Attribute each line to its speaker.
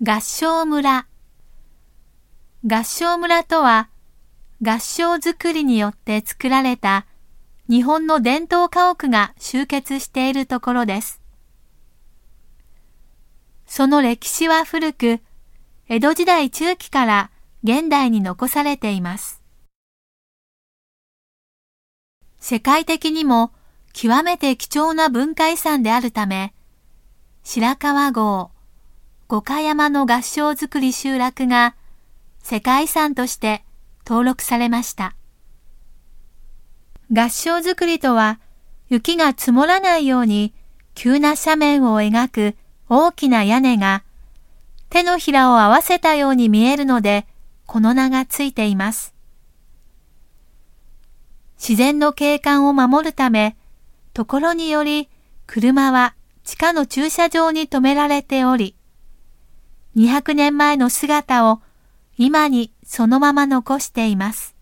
Speaker 1: 合掌村。合掌村とは、合掌造りによって作られた日本の伝統家屋が集結しているところです。その歴史は古く、江戸時代中期から現代に残されています。世界的にも極めて貴重な文化遺産であるため、白川郷、五箇山の合掌造り集落が世界遺産として登録されました。合掌造りとは雪が積もらないように急な斜面を描く大きな屋根が手のひらを合わせたように見えるのでこの名がついています。自然の景観を守るため、ところにより車は地下の駐車場に止められており、200年前の姿を今にそのまま残しています。